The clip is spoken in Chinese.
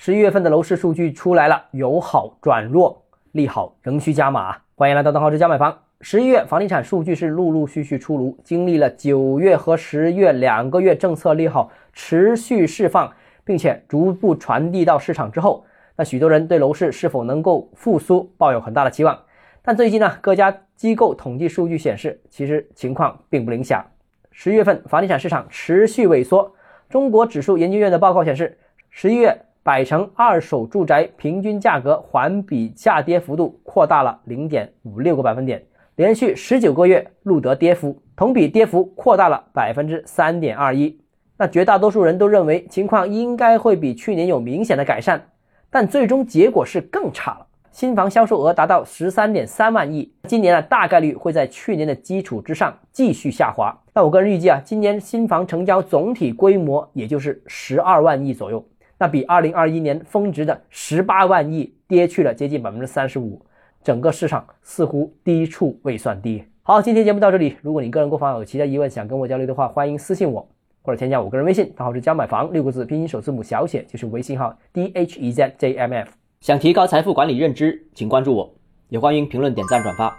十一月份的楼市数据出来了，由好转弱，利好仍需加码。欢迎来到邓浩之家买房。十一月房地产数据是陆陆续续出炉，经历了九月和十月两个月政策利好持续释放，并且逐步传递到市场之后，那许多人对楼市是否能够复苏抱有很大的期望。但最近呢，各家机构统计数据显示，其实情况并不理想。十一月份房地产市场持续萎缩。中国指数研究院的报告显示，十一月百城二手住宅平均价格环比下跌幅度扩大了零点五六个百分点，连续十九个月录得跌幅，同比跌幅扩大了百分之三点二一。那绝大多数人都认为情况应该会比去年有明显的改善，但最终结果是更差了。新房销售额达到十三点三万亿，今年呢大概率会在去年的基础之上继续下滑。那我个人预计啊，今年新房成交总体规模也就是十二万亿左右，那比二零二一年峰值的十八万亿跌去了接近百分之三十五。整个市场似乎低处未算低。好，今天节目到这里。如果你个人购房有其他疑问想跟我交流的话，欢迎私信我或者添加我个人微信，账号是教买房六个字拼音首字母小写就是微信号 d h e z j m f。想提高财富管理认知，请关注我，也欢迎评论、点赞、转发。